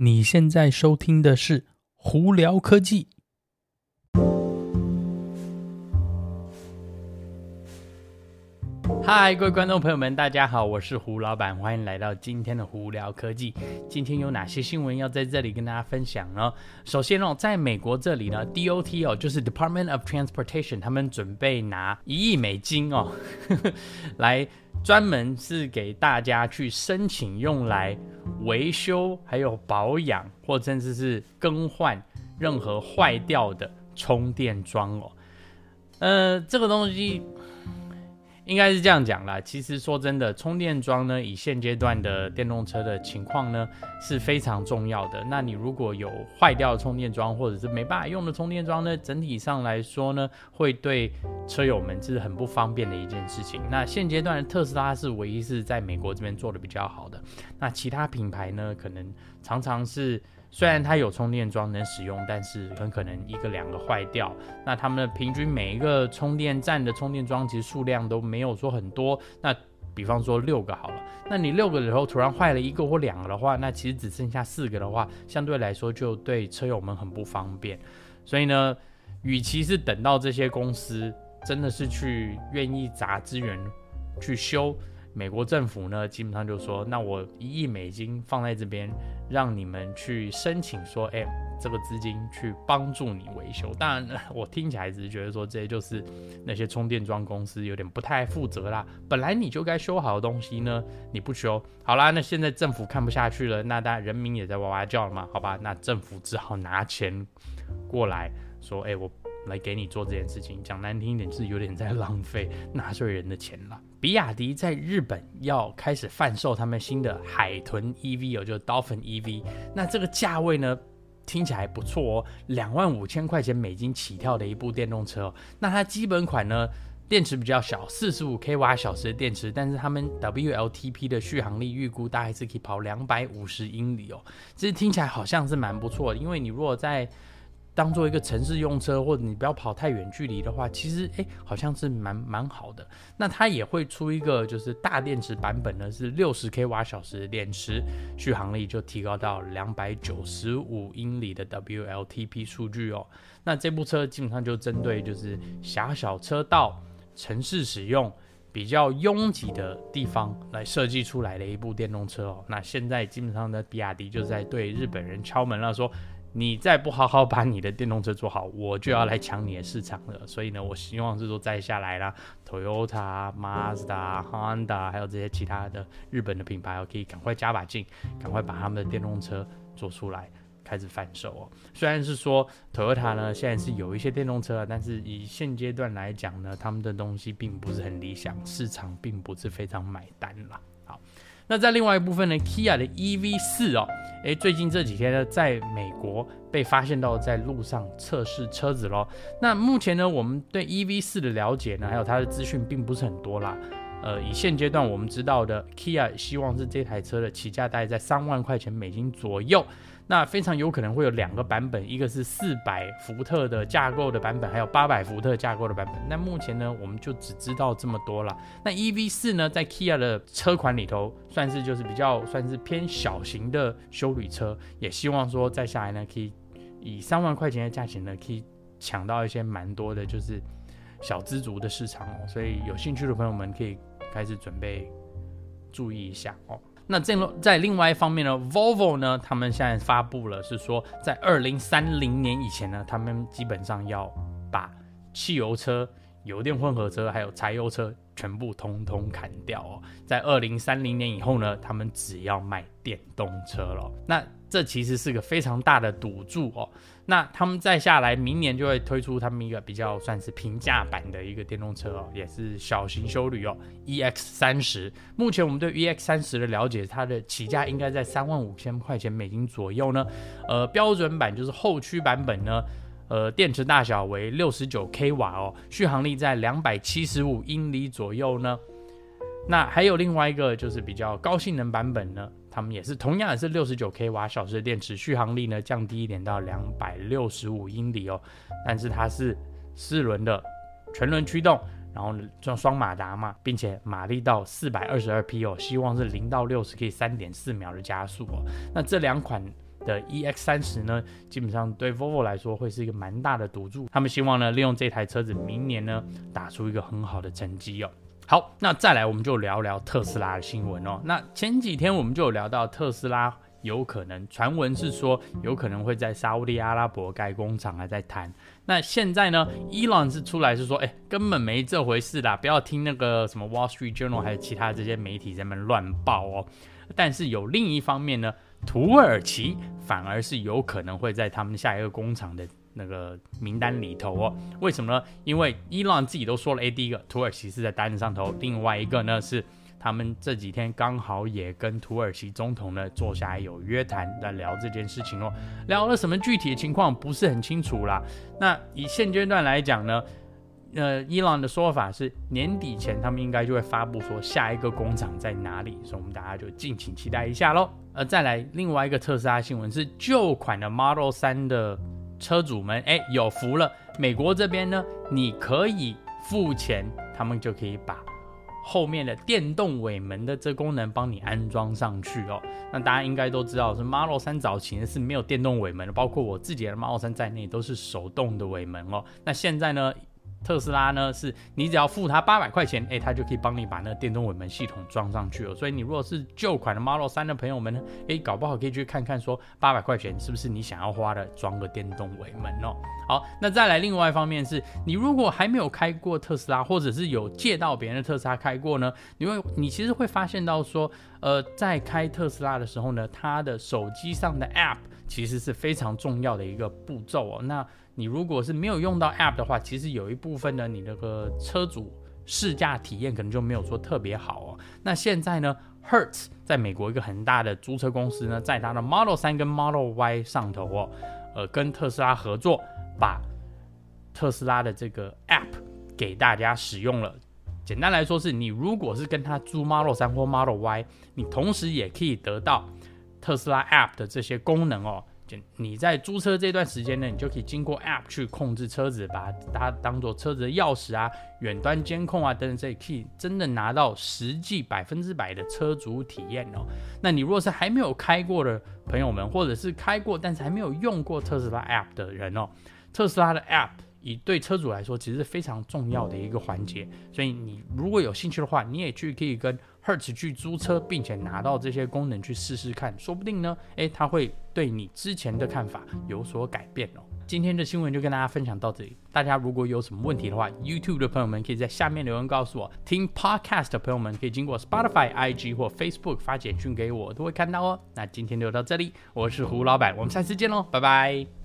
你现在收听的是胡聊科技。嗨，各位观众朋友们，大家好，我是胡老板，欢迎来到今天的胡聊科技。今天有哪些新闻要在这里跟大家分享呢？首先哦，在美国这里呢，DOT 哦，就是 Department of Transportation，他们准备拿一亿美金哦，呵 呵来。专门是给大家去申请用来维修、还有保养，或甚至是更换任何坏掉的充电桩哦。呃，这个东西。应该是这样讲啦。其实说真的，充电桩呢，以现阶段的电动车的情况呢，是非常重要的。那你如果有坏掉的充电桩，或者是没办法用的充电桩呢，整体上来说呢，会对车友们是很不方便的一件事情。那现阶段的特斯拉是唯一是在美国这边做的比较好的。那其他品牌呢，可能常常是。虽然它有充电桩能使用，但是很可能一个两个坏掉。那他们的平均每一个充电站的充电桩其实数量都没有说很多。那比方说六个好了，那你六个的时候突然坏了一个或两个的话，那其实只剩下四个的话，相对来说就对车友们很不方便。所以呢，与其是等到这些公司真的是去愿意砸资源去修。美国政府呢，基本上就说，那我一亿美金放在这边，让你们去申请说，哎，这个资金去帮助你维修。当然，我听起来只是觉得说，这些就是那些充电桩公司有点不太负责啦。本来你就该修好的东西呢，你不修，好啦，那现在政府看不下去了，那当然人民也在哇哇叫了嘛，好吧，那政府只好拿钱过来说，哎，我。来给你做这件事情，讲难听一点，就是有点在浪费 纳税人的钱了。比亚迪在日本要开始贩售他们新的海豚 EV 哦，就是 Dolphin EV。那这个价位呢，听起来不错哦，两万五千块钱美金起跳的一部电动车。那它基本款呢，电池比较小，四十五 k 瓦小时的电池，但是他们 WLTP 的续航力预估大概是可以跑两百五十英里哦。这听起来好像是蛮不错的，因为你如果在当做一个城市用车，或者你不要跑太远距离的话，其实诶好像是蛮蛮好的。那它也会出一个就是大电池版本呢，是六十 k 瓦小时的电池，续航力就提高到两百九十五英里的 WLTP 数据哦。那这部车基本上就针对就是狭小车道、城市使用比较拥挤的地方来设计出来的一部电动车哦。那现在基本上呢比亚迪就在对日本人敲门了，说。你再不好好把你的电动车做好，我就要来抢你的市场了。所以呢，我希望是说再下来啦，Toyota、Mazda、Honda，还有这些其他的日本的品牌，可以赶快加把劲，赶快把他们的电动车做出来，开始贩售哦。虽然是说 Toyota 呢现在是有一些电动车，但是以现阶段来讲呢，他们的东西并不是很理想，市场并不是非常买单啦。好。那在另外一部分呢，Kia 的 EV 四哦，诶，最近这几天呢，在美国被发现到在路上测试车子咯。那目前呢，我们对 EV 四的了解呢，还有它的资讯并不是很多啦。呃，以现阶段我们知道的，Kia 希望是这台车的起价大概在三万块钱美金左右。那非常有可能会有两个版本，一个是四百伏特的架构的版本，还有八百伏特架构的版本。那目前呢，我们就只知道这么多了。那 EV 四呢，在 Kia 的车款里头，算是就是比较算是偏小型的休旅车，也希望说再下来呢，可以以三万块钱的价钱呢，可以抢到一些蛮多的，就是小资族的市场哦。所以有兴趣的朋友们可以开始准备注意一下哦。那这在另外一方面呢，Volvo 呢，他们现在发布了，是说在二零三零年以前呢，他们基本上要把汽油车、油电混合车还有柴油车全部通通砍掉哦。在二零三零年以后呢，他们只要卖电动车了。那这其实是个非常大的赌注哦。那他们再下来，明年就会推出他们一个比较算是平价版的一个电动车哦，也是小型休旅哦，EX 三十。三十目前我们对 EX 三十的了解，它的起价应该在三万五千块钱美金左右呢。呃，标准版就是后驱版本呢，呃，电池大小为六十九 k 瓦哦，续航力在两百七十五英里左右呢。那还有另外一个就是比较高性能版本呢。他们也是同样也是六十九 k 瓦小时的电池，续航力呢降低一点到两百六十五英里哦，但是它是四轮的全轮驱动，然后装双马达嘛，并且马力到四百二十二匹哦，希望是零到六十可以三点四秒的加速哦。那这两款的 EX 三十呢，基本上对 Volvo 来说会是一个蛮大的赌注。他们希望呢，利用这台车子，明年呢打出一个很好的成绩哦。好，那再来我们就聊聊特斯拉的新闻哦。那前几天我们就有聊到特斯拉。有可能传闻是说，有可能会在沙乌地阿拉伯盖工厂，还在谈。那现在呢，Elon 是出来是说，哎，根本没这回事啦，不要听那个什么 Wall Street Journal 还有其他这些媒体在那乱报哦。但是有另一方面呢，土耳其反而是有可能会在他们下一个工厂的那个名单里头哦。为什么呢？因为伊朗自己都说了，哎，第一个土耳其是在单子上头，另外一个呢是。他们这几天刚好也跟土耳其总统呢坐下来有约谈在聊这件事情哦，聊了什么具体的情况不是很清楚啦。那以现阶段来讲呢，呃，伊朗的说法是年底前他们应该就会发布说下一个工厂在哪里，所以我们大家就敬请期待一下喽。呃，再来另外一个特斯拉新闻是旧款的 Model 3的车主们，哎，有福了，美国这边呢，你可以付钱，他们就可以把。后面的电动尾门的这功能帮你安装上去哦，那大家应该都知道，是 Model 3早期呢是没有电动尾门的，包括我自己的 Model 3在内都是手动的尾门哦。那现在呢？特斯拉呢，是你只要付他八百块钱，诶，他就可以帮你把那个电动尾门系统装上去了。所以你如果是旧款的 Model 3的朋友们呢，诶，搞不好可以去看看，说八百块钱是不是你想要花的，装个电动尾门哦。好，那再来另外一方面是，你如果还没有开过特斯拉，或者是有借到别人的特斯拉开过呢，你会你其实会发现到说，呃，在开特斯拉的时候呢，它的手机上的 App 其实是非常重要的一个步骤哦。那你如果是没有用到 App 的话，其实有一部分呢，你那个车主试驾体验可能就没有说特别好哦。那现在呢，Hertz 在美国一个很大的租车公司呢，在它的 Model 3跟 Model Y 上头哦，呃，跟特斯拉合作，把特斯拉的这个 App 给大家使用了。简单来说，是你如果是跟他租 Model 3或 Model Y，你同时也可以得到特斯拉 App 的这些功能哦。你在租车这段时间呢，你就可以经过 App 去控制车子，把它当做车子的钥匙啊、远端监控啊等等，这些，可以真的拿到实际百分之百的车主体验哦。那你如果是还没有开过的朋友们，或者是开过但是还没有用过特斯拉 App 的人哦，特斯拉的 App 以对车主来说其实是非常重要的一个环节。所以你如果有兴趣的话，你也去可以跟 Hertz 去租车，并且拿到这些功能去试试看，说不定呢，诶，它会对你之前的看法有所改变哦。今天的新闻就跟大家分享到这里，大家如果有什么问题的话，YouTube 的朋友们可以在下面留言告诉我，听 Podcast 的朋友们可以经过 Spotify、IG 或 Facebook 发简讯给我，都会看到哦。那今天就到这里，我是胡老板，我们下次见喽，拜拜。